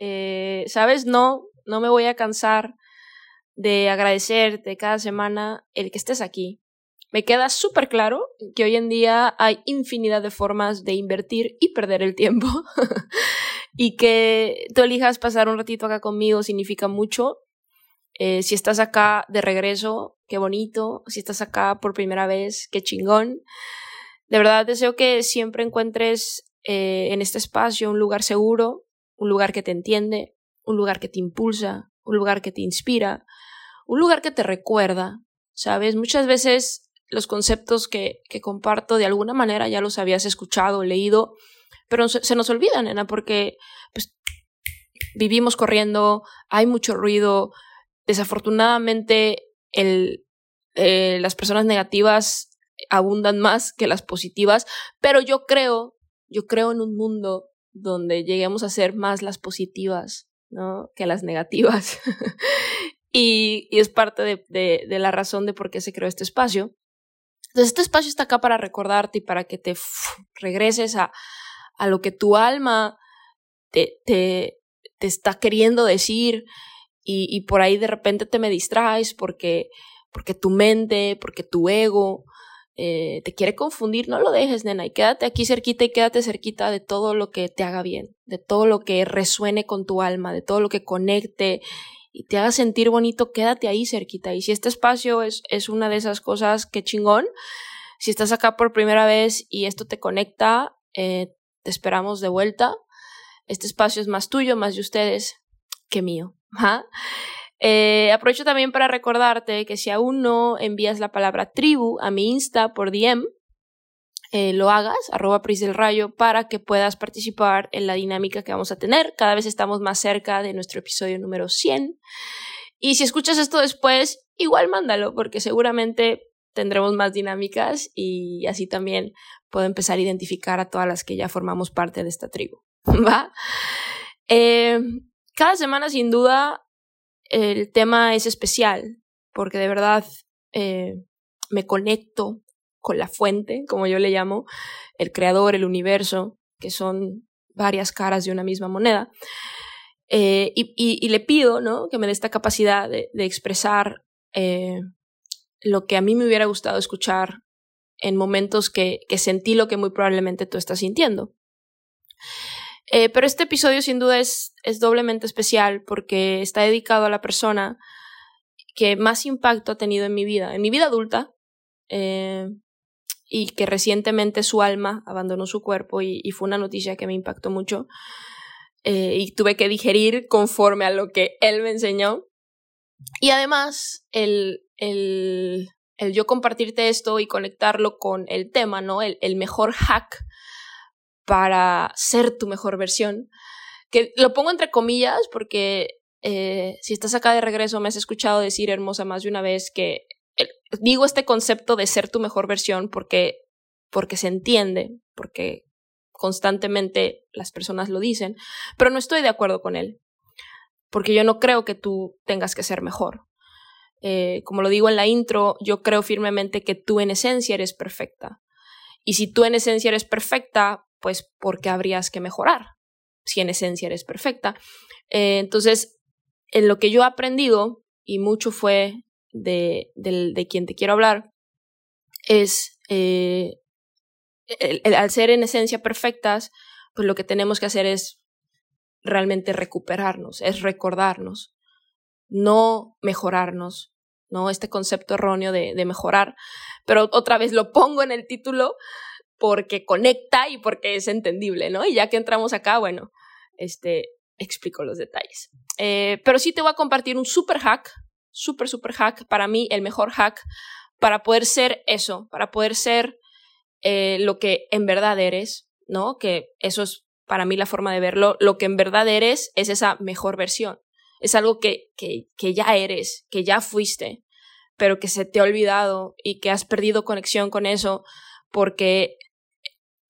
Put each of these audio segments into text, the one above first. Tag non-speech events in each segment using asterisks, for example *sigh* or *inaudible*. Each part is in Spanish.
Eh, Sabes, no, no me voy a cansar de agradecerte cada semana el que estés aquí. Me queda súper claro que hoy en día hay infinidad de formas de invertir y perder el tiempo. *laughs* y que tú elijas pasar un ratito acá conmigo significa mucho. Eh, si estás acá de regreso, qué bonito. Si estás acá por primera vez, qué chingón. De verdad deseo que siempre encuentres eh, en este espacio un lugar seguro, un lugar que te entiende, un lugar que te impulsa, un lugar que te inspira, un lugar que te recuerda, ¿sabes? Muchas veces los conceptos que, que comparto de alguna manera ya los habías escuchado, leído, pero se, nos olvidan, nena, porque pues, vivimos corriendo, hay mucho ruido, desafortunadamente el, eh, las personas negativas abundan más que las positivas, pero yo creo, yo creo en un mundo donde lleguemos a ser más las positivas, ¿no? Que las negativas. *laughs* y, y, es parte de, de, de, la razón de por qué se creó este espacio. Entonces, este espacio está acá para recordarte y para que te regreses a, a lo que tu alma te, te, te está queriendo decir y, y, por ahí de repente te me distraes porque, porque tu mente, porque tu ego eh, te quiere confundir, no lo dejes, nena, y quédate aquí cerquita y quédate cerquita de todo lo que te haga bien, de todo lo que resuene con tu alma, de todo lo que conecte y te haga sentir bonito, quédate ahí cerquita. Y si este espacio es, es una de esas cosas, que chingón. Si estás acá por primera vez y esto te conecta, eh, te esperamos de vuelta. Este espacio es más tuyo, más de ustedes que mío. ¿ja? Eh, aprovecho también para recordarte que si aún no envías la palabra tribu a mi Insta por DM, eh, lo hagas, arroba Pris del Rayo, para que puedas participar en la dinámica que vamos a tener. Cada vez estamos más cerca de nuestro episodio número 100. Y si escuchas esto después, igual mándalo, porque seguramente tendremos más dinámicas y así también puedo empezar a identificar a todas las que ya formamos parte de esta tribu. *laughs* ¿Va? Eh, cada semana, sin duda, el tema es especial, porque de verdad eh, me conecto con la fuente, como yo le llamo, el creador, el universo, que son varias caras de una misma moneda. Eh, y, le pido ¿no? que me dé esta capacidad de, expresar eh, lo que a mí me hubiera gustado escuchar en momentos que sentí lo que muy probablemente tú estás sintiendo. Eh, pero este episodio sin duda es, es doblemente especial porque está dedicado a la persona que más impacto ha tenido en mi vida, en mi vida adulta, eh, y que recientemente su alma abandonó su cuerpo y, fue una noticia que me impactó mucho eh, y tuve que digerir conforme a lo que él me enseñó. Y además, el, el, el yo compartirte esto y conectarlo con el tema, ¿no? El, el mejor hack para ser tu mejor versión, que lo pongo entre comillas porque eh, si estás acá de regreso me has escuchado decir, hermosa, más de una vez que digo este concepto de ser tu mejor versión porque, porque se entiende, porque constantemente las personas lo dicen, pero no estoy de acuerdo con él, porque yo no creo que tú tengas que ser mejor. Eh, como lo digo en la intro, yo creo firmemente que tú en esencia eres perfecta. Y si tú en esencia eres perfecta, pues ¿por qué habrías que mejorar? Si en esencia eres perfecta. Eh, entonces, en lo que yo he aprendido, y mucho fue de, de, quien te quiero hablar es, eh, el, al ser en esencia perfectas, pues lo que tenemos que hacer es realmente recuperarnos, es recordarnos, no mejorarnos, ¿no? Este concepto erróneo de, de mejorar. Pero otra vez lo pongo en el título porque conecta y porque es entendible, ¿no? Y ya que entramos acá, bueno, este, explico los detalles. Eh, pero sí te voy a compartir un super hack, super, super hack, para mí el mejor hack para poder ser eso, para poder ser eh, lo que en verdad eres, ¿no? Que eso es para mí la forma de verlo. Lo que en verdad eres es esa mejor versión. Es algo que, que, que ya eres, que ya fuiste, pero que se te ha olvidado y que has perdido conexión con eso porque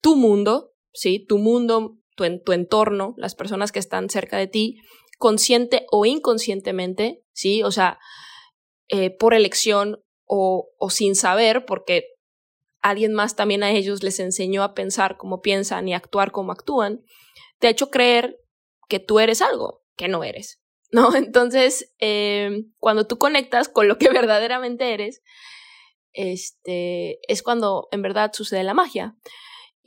tu mundo, ¿sí? Tu mundo, tu, entorno, las personas que están cerca de ti, consciente o inconscientemente, ¿sí? O sea, eh, por elección o, sin saber, porque alguien más también a ellos les enseñó a pensar como piensan y actuar como actúan, te ha hecho creer que tú eres algo que no eres, *laughs* ¿no? Entonces, eh, cuando tú conectas con lo que *laughs* verdaderamente eres, este, es cuando en verdad sucede la magia.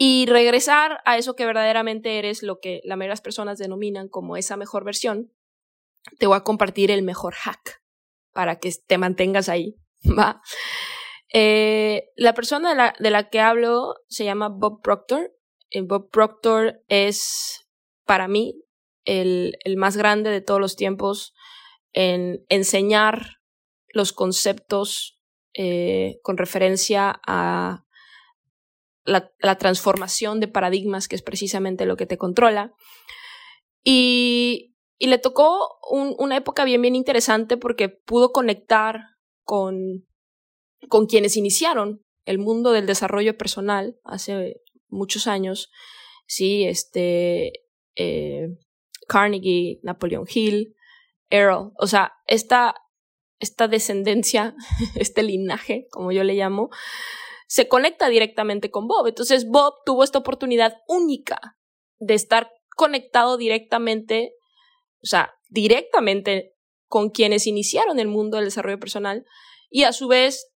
Y regresar a eso que verdaderamente eres, lo que la mayoría las personas denominan como esa mejor versión, te voy a compartir el mejor hack para que te mantengas ahí, *laughs* ¿va? Eh, la persona de la, de la, que hablo se llama Bob Proctor. Eh, Bob Proctor es, para mí, el, el más grande de todos los tiempos en enseñar los conceptos eh, con referencia a la, transformación de paradigmas, que es precisamente lo que te controla. Y, y le tocó un, una época bien, bien interesante porque pudo conectar con, con quienes iniciaron el mundo del desarrollo personal hace muchos años. Sí, este, eh, Carnegie, Napoleon Hill, Earl, o sea, esta, esta descendencia, *laughs* este linaje, como yo le llamo, se conecta directamente con Bob. Entonces Bob tuvo esta oportunidad única de estar conectado directamente, o sea, directamente con quienes iniciaron el mundo del desarrollo personal y a su vez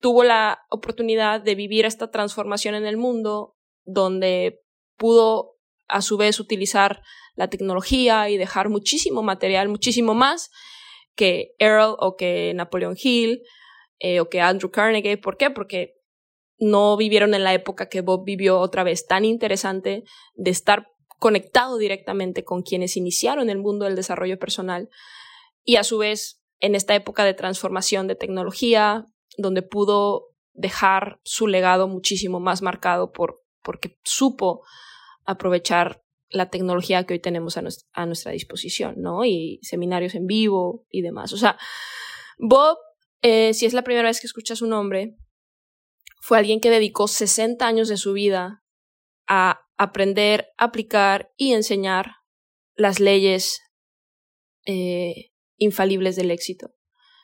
tuvo la oportunidad de vivir esta transformación en el mundo donde pudo a su vez utilizar la tecnología y dejar muchísimo material, muchísimo más que Earl o que Napoleon Hill eh, o que Andrew Carnegie. ¿Por qué? Porque no vivieron en la época que Bob vivió otra vez tan interesante de estar conectado directamente con quienes iniciaron el mundo del desarrollo personal y a su vez en esta época de transformación de tecnología, donde pudo dejar su legado muchísimo más marcado por, porque supo aprovechar la tecnología que hoy tenemos a, nuestra, a nuestra disposición, ¿no? Y seminarios en vivo y demás. O sea, Bob, eh, si es la primera vez que escuchas su nombre, fue alguien que dedicó 60 años de su vida a aprender, aplicar y enseñar las leyes eh, infalibles del éxito,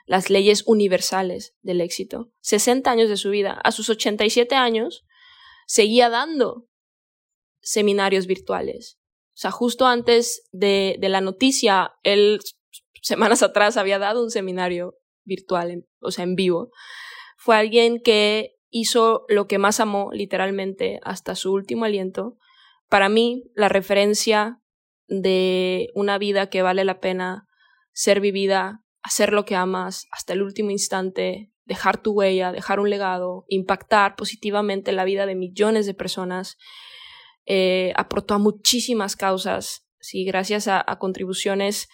las leyes universales del éxito. 60 años de su vida. A sus 87 años seguía dando seminarios virtuales. O sea, justo antes de, de la noticia, él semanas atrás había dado un seminario virtual, o sea, en vivo. Fue alguien que hizo lo que más amó, literalmente, hasta su último aliento. Para mí, la referencia de una vida que vale la pena ser vivida, hacer lo que amas hasta el último instante, dejar tu huella, dejar un legado, impactar positivamente la vida de millones de personas, eh, aportó a muchísimas causas, sí, gracias a, contribuciones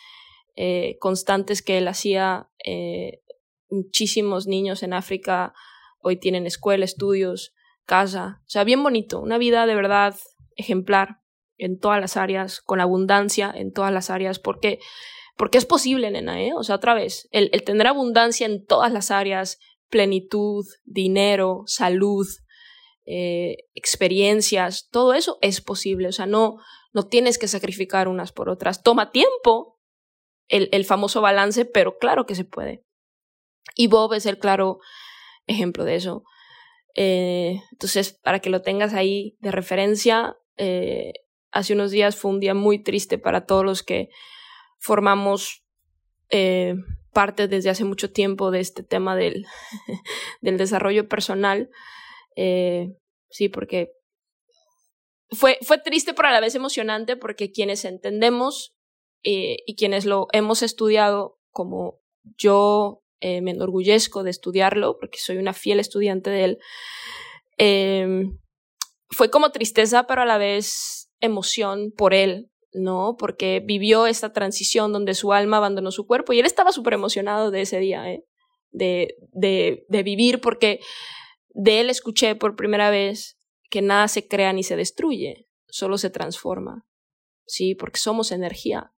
eh, constantes que él hacía. Eh, muchísimos niños en África hoy tienen escuela, estudios, casa, o sea, bien bonito, una vida de verdad ejemplar en todas las áreas, con abundancia en todas las áreas, porque, porque es posible, nena, ¿eh? O sea, otra vez, el, el tener abundancia en todas las áreas, plenitud, dinero, salud, eh, experiencias, todo eso es posible, o sea, no, no tienes que sacrificar unas por otras. Toma tiempo el, el famoso balance, pero claro que se puede. Y Bob es el claro ejemplo de eso. Eh, entonces, para que lo tengas ahí de referencia, eh, hace unos días fue un día muy triste para todos los que formamos eh, parte desde hace mucho tiempo de este tema del, *laughs* del desarrollo personal. Sí, porque fue, fue triste pero a la vez emocionante porque quienes entendemos y quienes lo hemos estudiado como yo eh, me enorgullezco de estudiarlo porque soy una fiel estudiante de él. Em, fue como tristeza, pero a la vez emoción por él, ¿no? Porque vivió esta transición donde su alma abandonó su cuerpo y él estaba súper emocionado de ese día, ¿eh? De, de, de vivir porque de él escuché por primera vez que nada se crea ni se destruye, solo se transforma, ¿sí? Porque somos energía.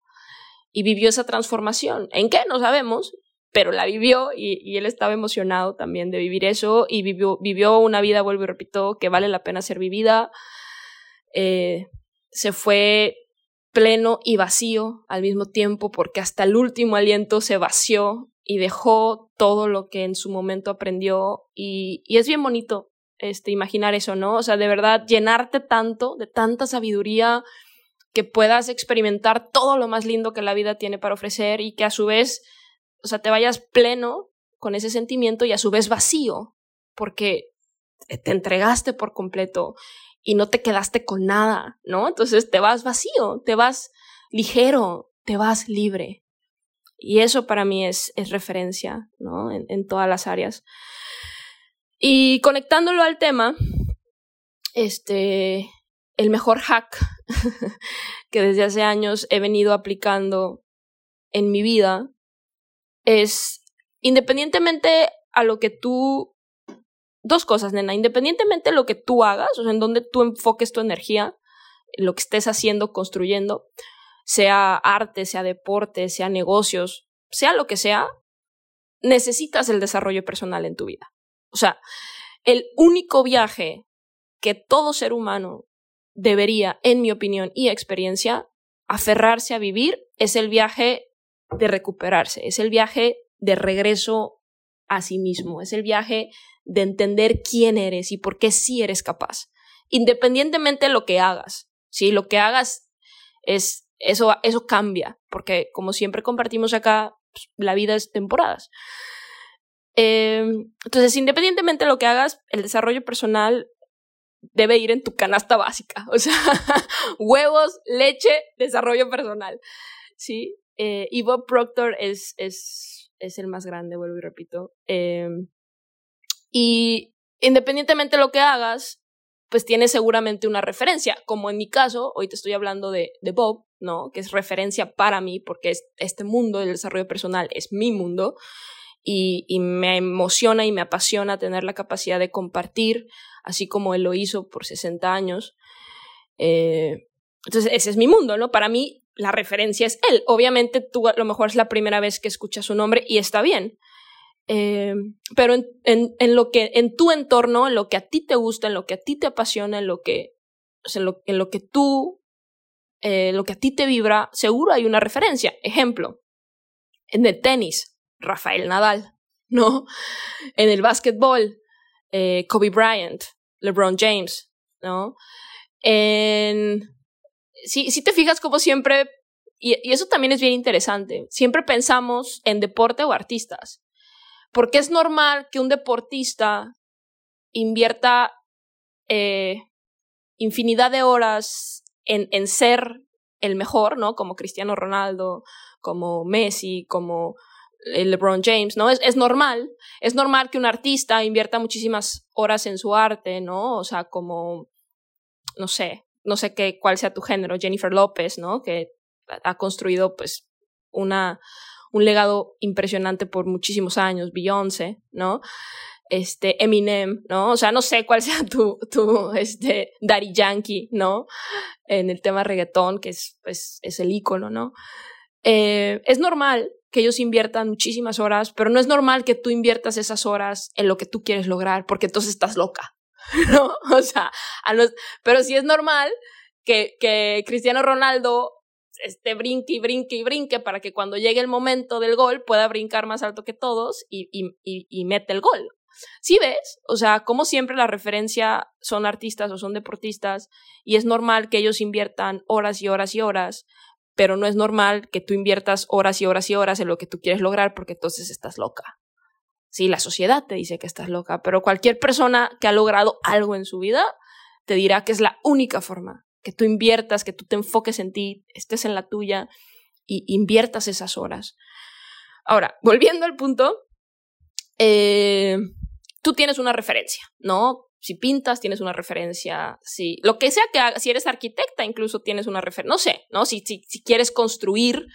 Y vivió esa transformación. ¿En qué? No sabemos, pero la vivió y, él estaba emocionado también de vivir eso y vivió, vivió una vida, vuelvo y repito, que vale la pena ser vivida. Eh, se fue pleno y vacío al mismo tiempo porque hasta el último aliento se vació y dejó todo lo que en su momento aprendió y, y es bien bonito este, imaginar eso, ¿no? O sea, de verdad, llenarte tanto, de tanta sabiduría, que puedas experimentar todo lo más lindo que la vida tiene para ofrecer y que a su vez, o sea, te vayas pleno con ese sentimiento y a su vez vacío, porque te entregaste por completo y no te quedaste con nada, ¿no? Entonces te vas vacío, te vas ligero, te vas libre. Y eso para mí es, es referencia, ¿no? En, en todas las áreas. Y conectándolo al tema, este, el mejor hack *laughs* que desde hace años he venido aplicando en mi vida es, independientemente a lo que tú, dos cosas, nena, independientemente de lo que tú hagas, o sea, en donde tú enfoques tu energía, lo que estés haciendo, construyendo, sea arte, sea deporte, sea negocios, sea lo que sea, necesitas el desarrollo personal en tu vida. O sea, el único viaje que todo ser humano debería, en mi opinión y experiencia, aferrarse a vivir es el viaje de recuperarse, es el viaje de regreso a sí mismo, es el viaje de entender quién eres y por qué sí eres capaz, independientemente de lo que hagas. Si lo que hagas es eso, eso cambia, porque como siempre compartimos acá, pues, la vida es temporadas. Em, entonces, independientemente de lo que hagas, el desarrollo personal debe ir en tu canasta básica. *laughs* O sea, huevos, leche, desarrollo personal. ¿Sí? Eh, y Bob Proctor es, es, es el más grande, vuelvo y repito. Em, y independientemente de lo que hagas, pues tienes seguramente una referencia. Como en mi caso, hoy te estoy hablando de, de Bob, ¿no? Que es referencia para mí, porque es, este mundo del desarrollo personal es mi mundo y, me emociona y me apasiona tener la capacidad de compartir, así como él lo hizo por 60 años. Eh, entonces, ese es mi mundo, ¿no? Para mí, la referencia es él. Obviamente, tú a lo mejor es la primera vez que escuchas su nombre y está bien. Eh, pero en, en, lo que, en tu entorno, en lo que a ti te gusta, en lo que a ti te apasiona, en lo que, en, lo, en lo que tú, eh, lo que a ti te vibra, seguro hay una referencia. Ejemplo, en el tenis, Rafael Nadal, *laughs* ¿no? En el básquetbol, eh, Kobe Bryant, LeBron James, ¿no? En... Si, si te fijas como siempre, y, eso también es bien interesante, siempre pensamos en deporte o artistas, porque es normal que un deportista invierta eh, infinidad de horas en, en ser el mejor, ¿no? Como Cristiano Ronaldo, como Messi, como LeBron James, ¿no? Es, es normal, es normal que un artista invierta muchísimas horas en su arte, ¿no? O sea, como, no sé, no sé qué, cuál sea tu género, Jennifer López, ¿no? Que ha construido, pues, una, un legado impresionante por muchísimos años, Beyoncé, ¿no? Este, Eminem, ¿no? O sea, no sé cuál *laughs* sea tu, tu, este, Daddy Yankee, ¿no? En el tema reggaetón, que es, pues, es el ícono, ¿no? Eh, es normal que ellos inviertan muchísimas horas, pero no es normal que tú inviertas esas horas en lo que tú quieres lograr, porque entonces estás loca, *laughs* O sea, pero sí es normal que, Cristiano Ronaldo este, brinque y brinque y brinque para que cuando llegue el momento del gol pueda brincar más alto que todos y, y mete el gol. ¿Sí ves? O sea, como siempre la referencia son artistas o son deportistas y es normal que ellos inviertan horas y horas y horas pero no es normal que tú inviertas horas y horas y horas en lo que tú quieres lograr porque entonces estás loca. Sí, la sociedad te dice que estás loca, pero cualquier persona que ha logrado algo en su vida te dirá que es la única forma, que tú inviertas, que tú te enfoques en ti, estés en la tuya y inviertas esas horas. Ahora, volviendo al punto, eh, tú tienes una referencia, ¿no? Si pintas, tienes una referencia. Si lo que sea que hagas, si eres arquitecta, incluso tienes una referencia. No sé, ¿no? Si, si, si, quieres construir,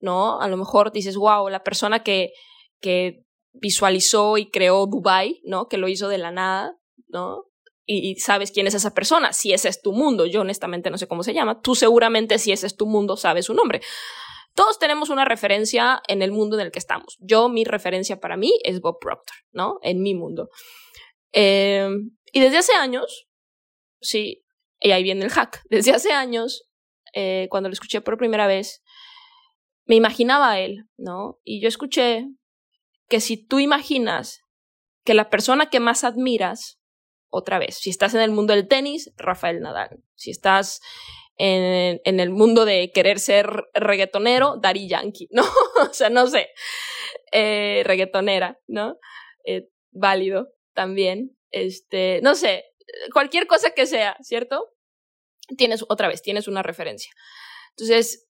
¿no? A lo mejor dices, wow, la persona que, que visualizó y creó Dubai, ¿no? Que lo hizo de la nada, ¿no? Y, sabes quién es esa persona, si ese es tu mundo. Yo honestamente no sé cómo se llama. Tú seguramente si ese es tu mundo sabes su nombre. Todos tenemos una referencia en el mundo en el que estamos. Yo, mi referencia para mí es Bob Proctor, ¿no? En mi mundo. Eh, y desde hace años, sí, y ahí viene el hack, desde hace años, eh, cuando lo escuché por primera vez, me imaginaba a él, ¿no? Y yo escuché que si tú imaginas que la persona que más admiras, otra vez, si estás en el mundo del tenis, Rafael Nadal, si estás en, en el mundo de querer ser reggaetonero, Dari Yankee, ¿no? *laughs* o sea, no sé, eh, reggaetonera, ¿no? Eh, válido también, este, no sé, cualquier cosa que sea, ¿cierto? Tienes, otra vez, tienes una referencia. Entonces,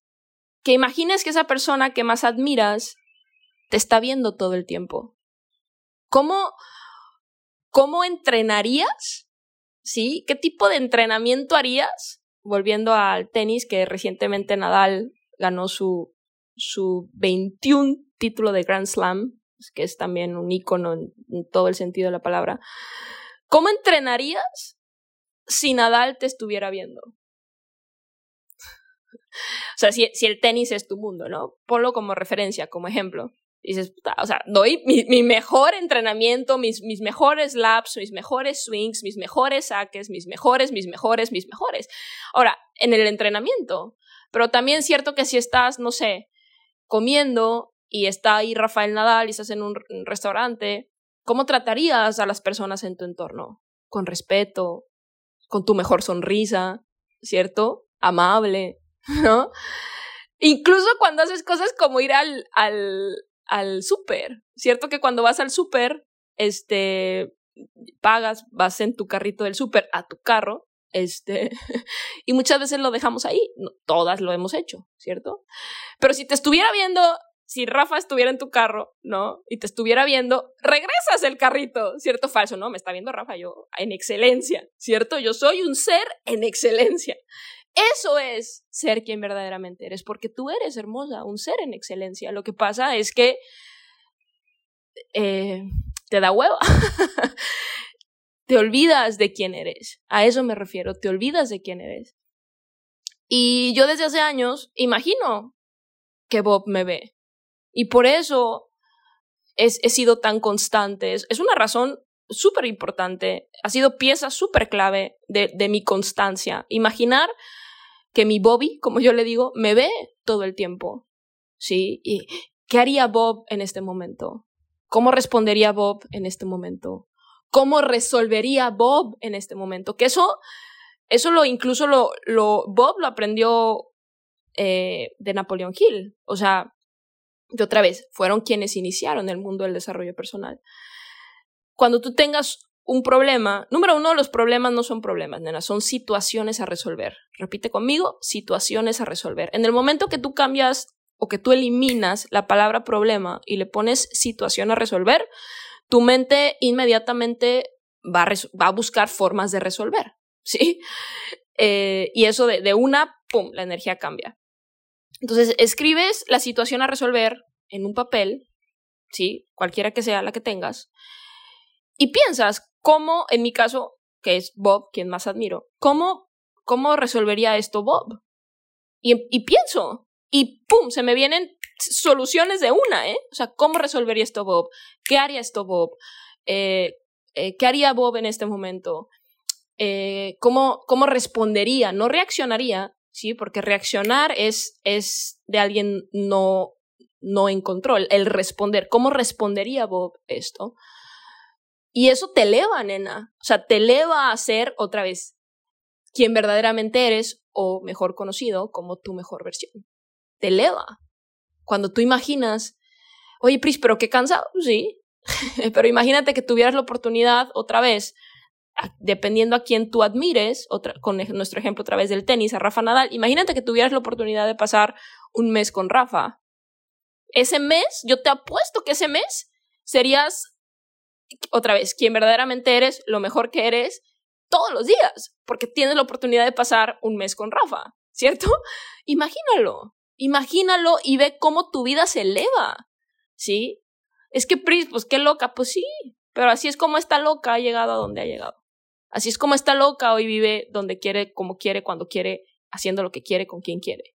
que imagines que esa persona que más admiras te está viendo todo el tiempo. ¿Cómo, cómo entrenarías? ¿Sí? ¿Qué tipo de entrenamiento harías? Volviendo al tenis, que recientemente Nadal ganó su, su 21 título de Grand Slam, que es también un icono en, todo el sentido de la palabra. ¿Cómo entrenarías si Nadal te estuviera viendo? *laughs* o sea, si, si, el tenis es tu mundo, ¿no? Ponlo como referencia, como ejemplo. Dices, puta, o sea, doy mi, mi mejor entrenamiento, mis, mis mejores laps, mis mejores swings, mis mejores saques, mis mejores, mis mejores, mis mejores. Ahora, en el entrenamiento. Pero también es cierto que si estás, no sé, comiendo y está ahí Rafael Nadal y estás en un restaurante, ¿cómo tratarías a las personas en tu entorno? Con respeto, con tu mejor sonrisa, ¿cierto? Amable, *laughs* ¿no? Incluso cuando haces cosas como ir al, al, al súper, ¿cierto? Que cuando vas al súper, este, pagas, vas en tu carrito del súper a tu carro, este, *laughs* y muchas veces lo dejamos ahí, todas lo hemos hecho, ¿cierto? Pero si te estuviera viendo si Rafa estuviera en tu carro, ¿no? Y te estuviera viendo, regresas el carrito, ¿cierto? Falso, ¿no? Me está viendo Rafa, yo en excelencia, ¿cierto? Yo soy un ser en excelencia. Eso es ser quien verdaderamente eres, porque tú eres hermosa, un ser en excelencia. Lo que pasa es que eh, te da hueva. *laughs* te olvidas de quién eres. A eso me refiero, te olvidas de quién eres. Y yo desde hace años imagino que Bob me ve, y por eso es, he sido tan constante. Es una razón súper importante. Ha sido pieza súper clave de, de mi constancia. Imaginar que mi Bobby, como yo le digo, me ve todo el tiempo. ¿Sí? ¿Y qué haría Bob en este momento? ¿Cómo respondería Bob en este momento? ¿Cómo resolvería Bob en este momento? Que eso, eso lo incluso lo, lo Bob lo aprendió eh, de Napoleón Hill. O sea, y otra vez, fueron quienes iniciaron el mundo del desarrollo personal. Cuando tú tengas un problema, número uno, los problemas no son problemas, nena, son situaciones a resolver. Repite conmigo, situaciones a resolver. En el momento que tú cambias o que tú eliminas la palabra problema y le pones situación a resolver, tu mente inmediatamente va a, buscar formas de resolver, *laughs* ¿sí? Eh, y eso de, de una, ¡pum!, la energía cambia. Entonces, escribes la situación a resolver en un papel, ¿sí? Cualquiera que sea la que tengas, y piensas cómo, en mi caso, que es Bob, quien más admiro, cómo, cómo resolvería esto Bob. Y, pienso, y ¡pum! Se me vienen soluciones de una, ¿eh? O sea, ¿cómo resolvería esto Bob? ¿Qué haría esto Bob? Eh, eh, ¿Qué haría Bob en este momento? Eh, ¿cómo, ¿Cómo respondería? No reaccionaría, ¿sí? Porque reaccionar es, es de alguien no, no en control, el responder. ¿Cómo respondería Bob esto? Y eso te eleva, nena. O sea, te eleva a ser otra vez quien verdaderamente eres o mejor conocido como tu mejor versión. Te eleva. Cuando tú imaginas, oye, Pris, pero qué cansado, sí. *laughs* pero imagínate que tuvieras la oportunidad otra vez dependiendo a quien tú admires, otra, con nuestro ejemplo otra vez del tenis, a Rafa Nadal, imagínate que tuvieras la oportunidad de pasar un mes con Rafa. Ese mes, yo te apuesto que ese mes serías otra vez, quien verdaderamente eres, lo mejor que eres todos los días, porque tienes la oportunidad de pasar un mes con Rafa, ¿cierto? *laughs* Imagínalo, imagínalo y ve cómo tu vida se eleva, ¿sí? Es que Pris, pues qué loca, pues sí, pero así es como esta loca ha llegado a donde ha llegado. Así es como esta loca hoy vive donde quiere, como quiere, cuando quiere, haciendo lo que quiere, con quien quiere.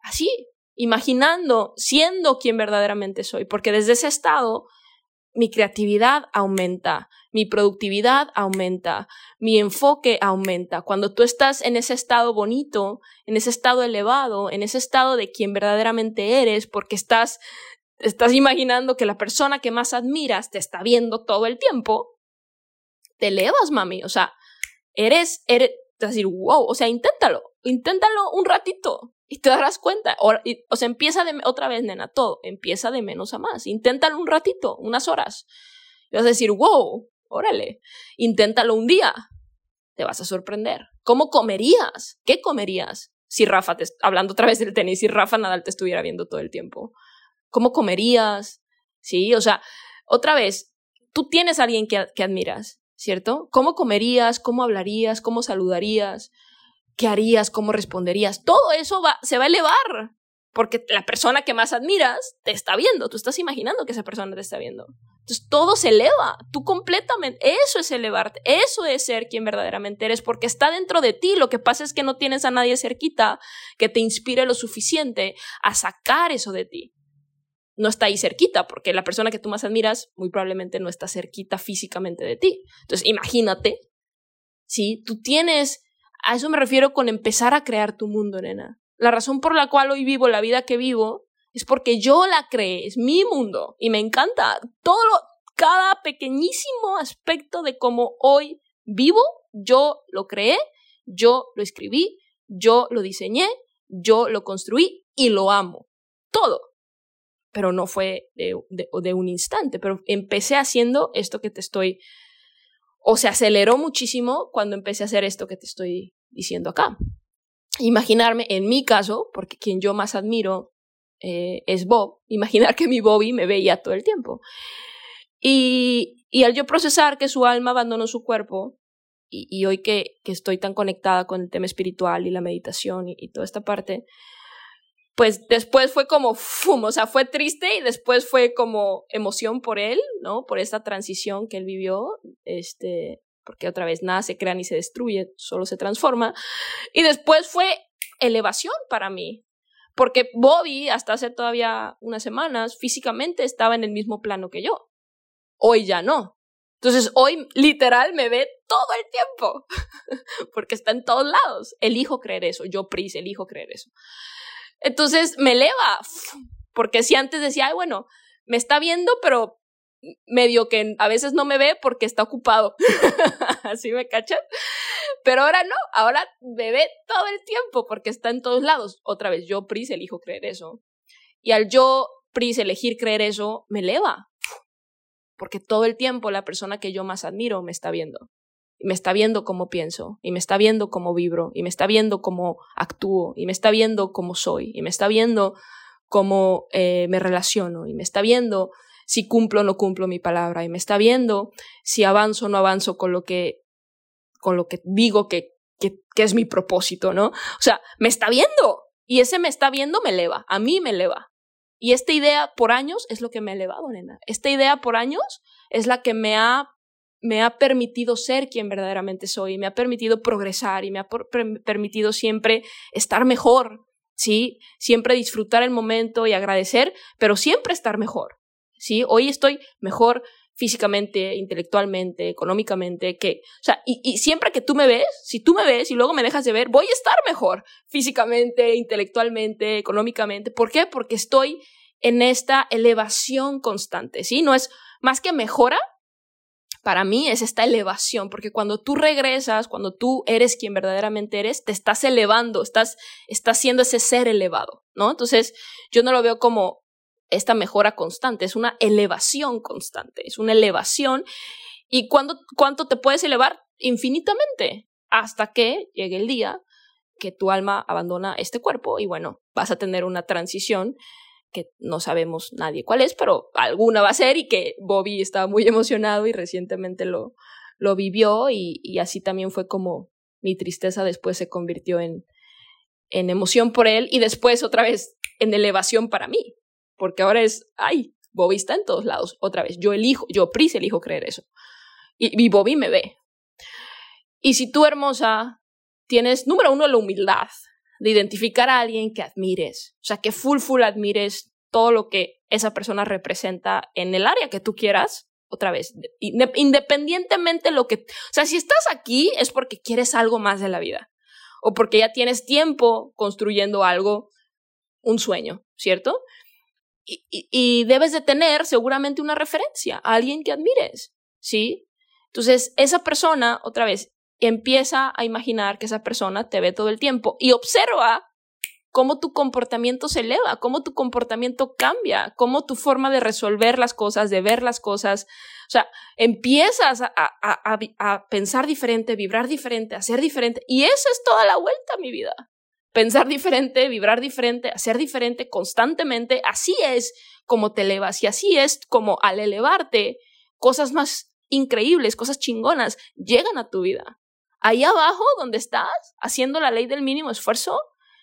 Así, imaginando, siendo quien verdaderamente soy, porque desde ese estado mi creatividad aumenta, mi productividad aumenta, mi enfoque aumenta. Cuando tú estás en ese estado bonito, en ese estado elevado, en ese estado de quien verdaderamente eres, porque estás estás imaginando que la persona que más admiras te está viendo todo el tiempo, te elevas, mami. O sea, eres, eres, decir, wow, o sea, inténtalo, inténtalo un ratito y te darás cuenta. O, o sea, empieza de, otra vez, nena, todo, empieza de menos a más. Inténtalo un ratito, unas horas. Y vas a decir, wow, órale, inténtalo un día. Te vas a sorprender. ¿Cómo comerías? ¿Qué comerías? Si Rafa, te, hablando otra vez del tenis, si Rafa Nadal te estuviera viendo todo el tiempo cómo comerías, ¿sí? O sea, otra vez, tú tienes a alguien que, que admiras, ¿cierto? ¿Cómo comerías? ¿Cómo hablarías? ¿Cómo saludarías? ¿Qué harías? ¿Cómo responderías? Todo eso va, se va a elevar, porque la persona que más admiras te está viendo, tú estás imaginando que esa persona te está viendo. Entonces todo se eleva, tú completamente, eso es elevarte, eso es ser quien verdaderamente eres, porque está dentro de ti, lo que pasa es que no tienes a nadie cerquita que te inspire lo suficiente a sacar eso de ti no está ahí cerquita, porque la persona que tú más admiras muy probablemente no está cerquita físicamente de ti. Entonces, imagínate, si tú tienes, a eso me refiero con empezar a crear tu mundo, nena. La razón por la cual hoy vivo la vida que vivo es porque yo la creé, es mi mundo y me encanta todo cada pequeñísimo aspecto de cómo hoy vivo, yo lo creé, yo lo escribí, yo lo diseñé, yo lo construí y lo amo. Todo pero no fue de, de, un instante, pero empecé haciendo esto que te estoy, o se aceleró muchísimo cuando empecé a hacer esto que te estoy diciendo acá. Imaginarme, en mi caso, porque quien yo más admiro eh, es Bob, imaginar que mi Bobby me veía todo el tiempo. Y, y al yo procesar que su alma abandonó su cuerpo, y, hoy que, que, estoy tan conectada con el tema espiritual y la meditación y, y toda esta parte, pues después fue como, fum, o sea, fue triste y después fue como emoción por él, ¿no? Por esta transición que él vivió, este, porque otra vez nada se crea ni se destruye, solo se transforma. Y después fue elevación para mí, porque Bobby, hasta hace todavía unas semanas, físicamente estaba en el mismo plano que yo. Hoy ya no. Entonces hoy literal me ve todo el tiempo, *laughs* porque está en todos lados. Elijo creer eso, yo Pris, elijo creer eso. Entonces me eleva, porque si antes decía, ay, bueno, me está viendo, pero medio que a veces no me ve porque está ocupado. *laughs* Así me cachan. Pero ahora no, ahora me ve todo el tiempo porque está en todos lados. Otra vez, yo, Pris, elijo creer eso. Y al yo, Pris, elegir creer eso, me eleva. Porque todo el tiempo la persona que yo más admiro me está viendo me está viendo cómo pienso, y me está viendo cómo vibro, y me está viendo cómo actúo, y me está viendo cómo soy, y me está viendo cómo eh, me relaciono, y me está viendo si cumplo o no cumplo mi palabra, y me está viendo si avanzo o no avanzo con lo que, con lo que digo que, que, es mi propósito, ¿no? O sea, me está viendo, y ese me está viendo me eleva, a mí me eleva. Y esta idea por años es lo que me ha elevado, nena. Esta idea por años es la que me ha me ha permitido ser quien verdaderamente soy, me ha permitido progresar y me ha permitido siempre estar mejor, ¿sí? Siempre disfrutar el momento y agradecer, pero siempre estar mejor, ¿sí? Hoy estoy mejor físicamente, intelectualmente, económicamente, que, o sea, y, siempre que tú me ves, si tú me ves y luego me dejas de ver, voy a estar mejor físicamente, intelectualmente, económicamente. ¿Por qué? Porque estoy en esta elevación constante, ¿sí? No es más que mejora, para mí es esta elevación, porque cuando tú regresas, cuando tú eres quien verdaderamente eres, te estás elevando, estás, estás siendo ese ser elevado, ¿no? Entonces, yo no lo veo como esta mejora constante, es una elevación constante, es una elevación. ¿Y cuándo, cuánto te puedes elevar? Infinitamente, hasta que llegue el día que tu alma abandona este cuerpo y bueno, vas a tener una transición que no sabemos nadie cuál es, pero alguna va a ser y que Bobby estaba muy *laughs* emocionado y recientemente lo, lo vivió y, y así también fue como mi tristeza después se convirtió en, en emoción por él y después otra vez en elevación para mí, porque ahora es, ay, Bobby está en todos lados, otra vez, yo elijo, yo Pris elijo creer eso. Y, Bobby me ve. Y si tú, hermosa, tienes, número uno, la humildad de identificar a alguien que admires, o sea, que full, full admires todo lo que esa persona representa en el área que tú quieras, otra vez, independientemente lo que, o sea, si estás aquí es porque quieres algo más de la vida o porque ya tienes tiempo construyendo algo, un sueño, ¿cierto? Y, debes de tener seguramente una referencia, a alguien que admires, ¿sí? Entonces, esa persona, otra vez, empieza a imaginar que esa persona te ve todo el tiempo y observa cómo tu comportamiento se eleva, cómo tu comportamiento cambia, cómo tu forma de resolver las cosas, de ver las cosas, o sea, empiezas a, a, a, pensar diferente, vibrar diferente, hacer diferente, y esa es toda la vuelta, mi vida. Pensar diferente, vibrar diferente, hacer diferente constantemente, así es como te elevas y así es como al elevarte, cosas más increíbles, cosas chingonas llegan a tu vida. Ahí abajo, donde estás, haciendo la ley del mínimo esfuerzo,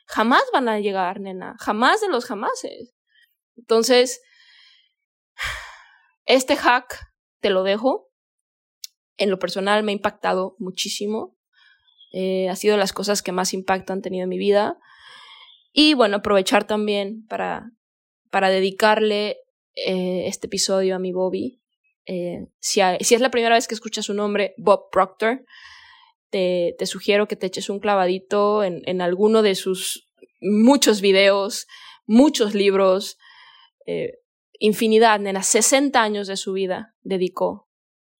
jamás van a llegar, nena, jamás de los jamases. Entonces, este hack te lo dejo. En lo personal me ha impactado muchísimo. Eh, ha sido las cosas que más impacto han tenido en mi vida. Y bueno, aprovechar también para, para dedicarle eh, este episodio a mi Bobby. Eh, si, si, es la primera vez que escuchas su nombre, Bob Proctor, te, sugiero que te eches un clavadito en, en alguno de sus muchos videos, muchos libros, eh, infinidad, nena, 60 años de su vida dedicó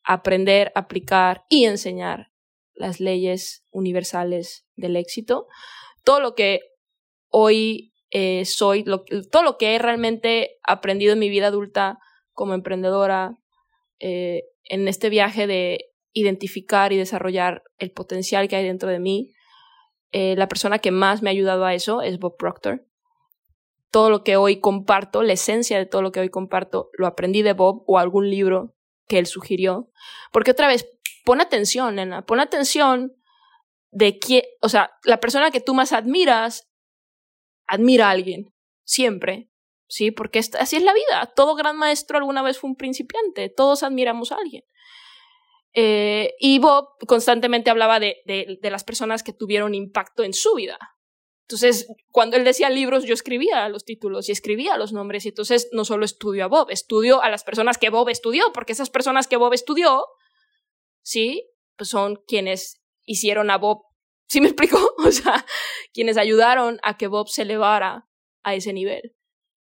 a aprender, aplicar y enseñar las leyes universales del éxito. Todo lo que hoy eh, soy, todo lo que he realmente aprendido en mi vida adulta como emprendedora, eh, en este viaje de identificar y desarrollar el potencial que hay dentro de mí. Eh, la persona que más me ha ayudado a eso es Bob Proctor. Todo lo que hoy comparto, la esencia de todo lo que hoy comparto, lo aprendí de Bob o algún libro que él sugirió. Porque otra vez, pon atención, nena, pon atención de quién, o sea, la persona que tú más admiras, admira a alguien, siempre, ¿sí? Porque así es la vida. Todo gran maestro alguna vez fue un principiante, todos admiramos a alguien. Eh, y Bob constantemente hablaba de, de, de, las personas que tuvieron impacto en su vida. Entonces, cuando él decía libros, yo escribía los títulos y escribía los nombres. Y entonces no solo estudio a Bob, estudio a las personas que Bob estudió, porque esas personas que Bob estudió, sí, pues son quienes hicieron a Bob. ¿Sí me explico? *laughs* O sea, quienes ayudaron a que Bob se elevara a ese nivel.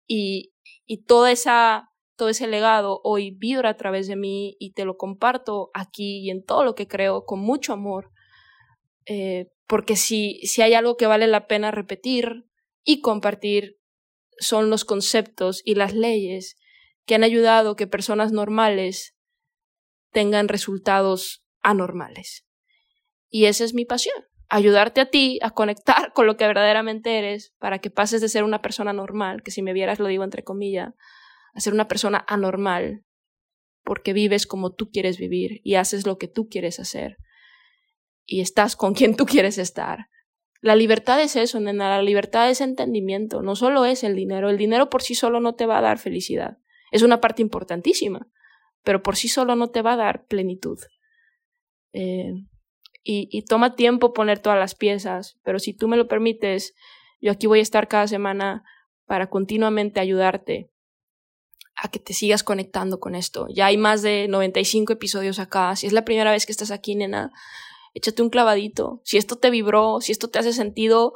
Y, y toda esa todo ese legado hoy vibra a través de mí y te lo comparto aquí y en todo lo que creo con mucho amor. Eh, porque si, si hay algo que vale la pena repetir y compartir son los conceptos y las leyes que han ayudado que personas normales tengan resultados anormales. Y esa es mi pasión, ayudarte a ti a conectar *laughs* con lo que verdaderamente eres para que pases de ser una persona normal, que si me vieras lo digo entre comillas, a ser una persona anormal, porque vives como tú quieres vivir y haces lo que tú quieres hacer y estás con *laughs* quien tú quieres estar. La libertad es eso, nena, la libertad es entendimiento, no solo es el dinero, el dinero por sí solo no te va a dar felicidad, es una parte importantísima, pero por sí solo no te va a dar plenitud. Eh, y, y toma tiempo poner todas las piezas, pero si tú me lo permites, yo aquí voy a estar cada semana para continuamente ayudarte a que te sigas conectando con esto. Ya hay más de 95 episodios acá. Si es la primera vez que estás aquí, nena, échate un clavadito. Si esto te vibró, si esto te hace sentido,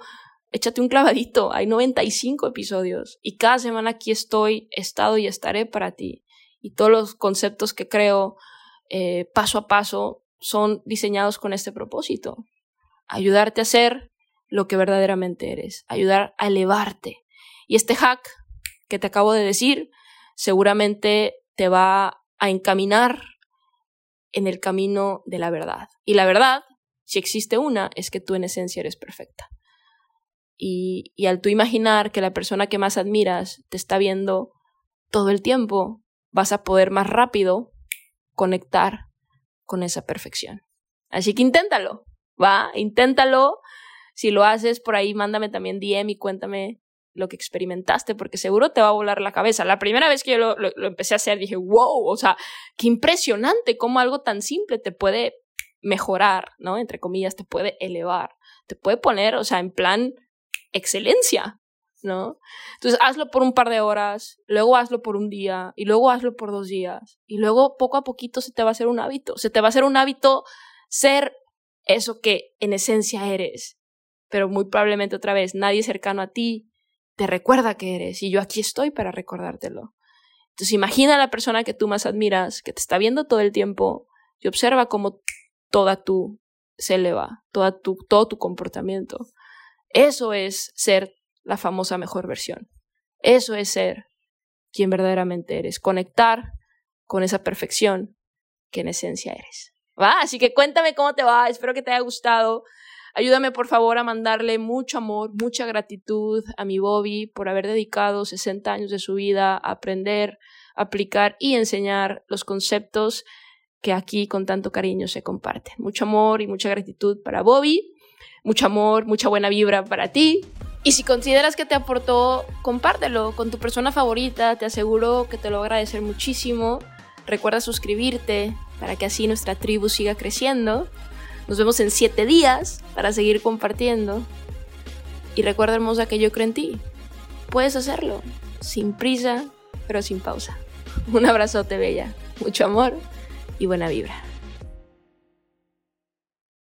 échate un clavadito. Hay 95 episodios y cada semana aquí estoy, he estado y estaré para ti. Y todos los conceptos que creo eh, paso a paso son diseñados con este propósito. Ayudarte a ser lo que verdaderamente eres, ayudar a elevarte. Y este hack que te acabo de decir seguramente te va a encaminar en el camino de la verdad. Y la verdad, si existe una, es que tú en esencia eres perfecta. Y, y al tú imaginar que la persona que más admiras te está viendo todo el tiempo, vas a poder más rápido conectar con esa perfección. Así que inténtalo, va, inténtalo. Si lo haces por ahí, mándame también DM y cuéntame lo que experimentaste, porque seguro te va a volar la cabeza. La primera vez que yo lo, empecé a hacer, dije, wow, o sea, qué impresionante cómo algo tan simple te puede mejorar, ¿no? Entre comillas, te puede elevar, te puede poner, o sea, en plan excelencia, ¿no? Entonces hazlo por un par de horas, luego hazlo por un día, y luego hazlo por dos días, y luego poco a poquito se te va a hacer un hábito, se te va a hacer un hábito ser eso que en esencia eres, pero muy probablemente otra vez nadie cercano a ti te recuerda que eres y yo aquí estoy para recordártelo. Entonces imagina a la persona que tú más admiras, que te está viendo todo el tiempo y observa cómo toda tú se eleva, toda tu, todo tu comportamiento. Eso es ser la famosa mejor versión. Eso es ser quien verdaderamente eres, conectar con esa perfección que en esencia eres. ¿Va? Así que cuéntame cómo te va, espero que te haya gustado. Ayúdame por favor a mandarle mucho amor, mucha gratitud a mi Bobby por haber dedicado 60 años de su vida a aprender, aplicar y enseñar los conceptos que aquí con tanto cariño se comparten. Mucho amor y mucha gratitud para Bobby, mucho amor, mucha buena vibra para ti. Y si consideras que te aportó, compártelo con tu persona favorita, te aseguro que te lo va a agradecer muchísimo. Recuerda suscribirte para que así nuestra tribu siga creciendo. Nos vemos en siete días para seguir compartiendo. Y recuerda, hermosa, que yo creo en ti. Puedes hacerlo, sin prisa, pero sin pausa. *laughs* Un abrazote, bella. Mucho amor y buena vibra.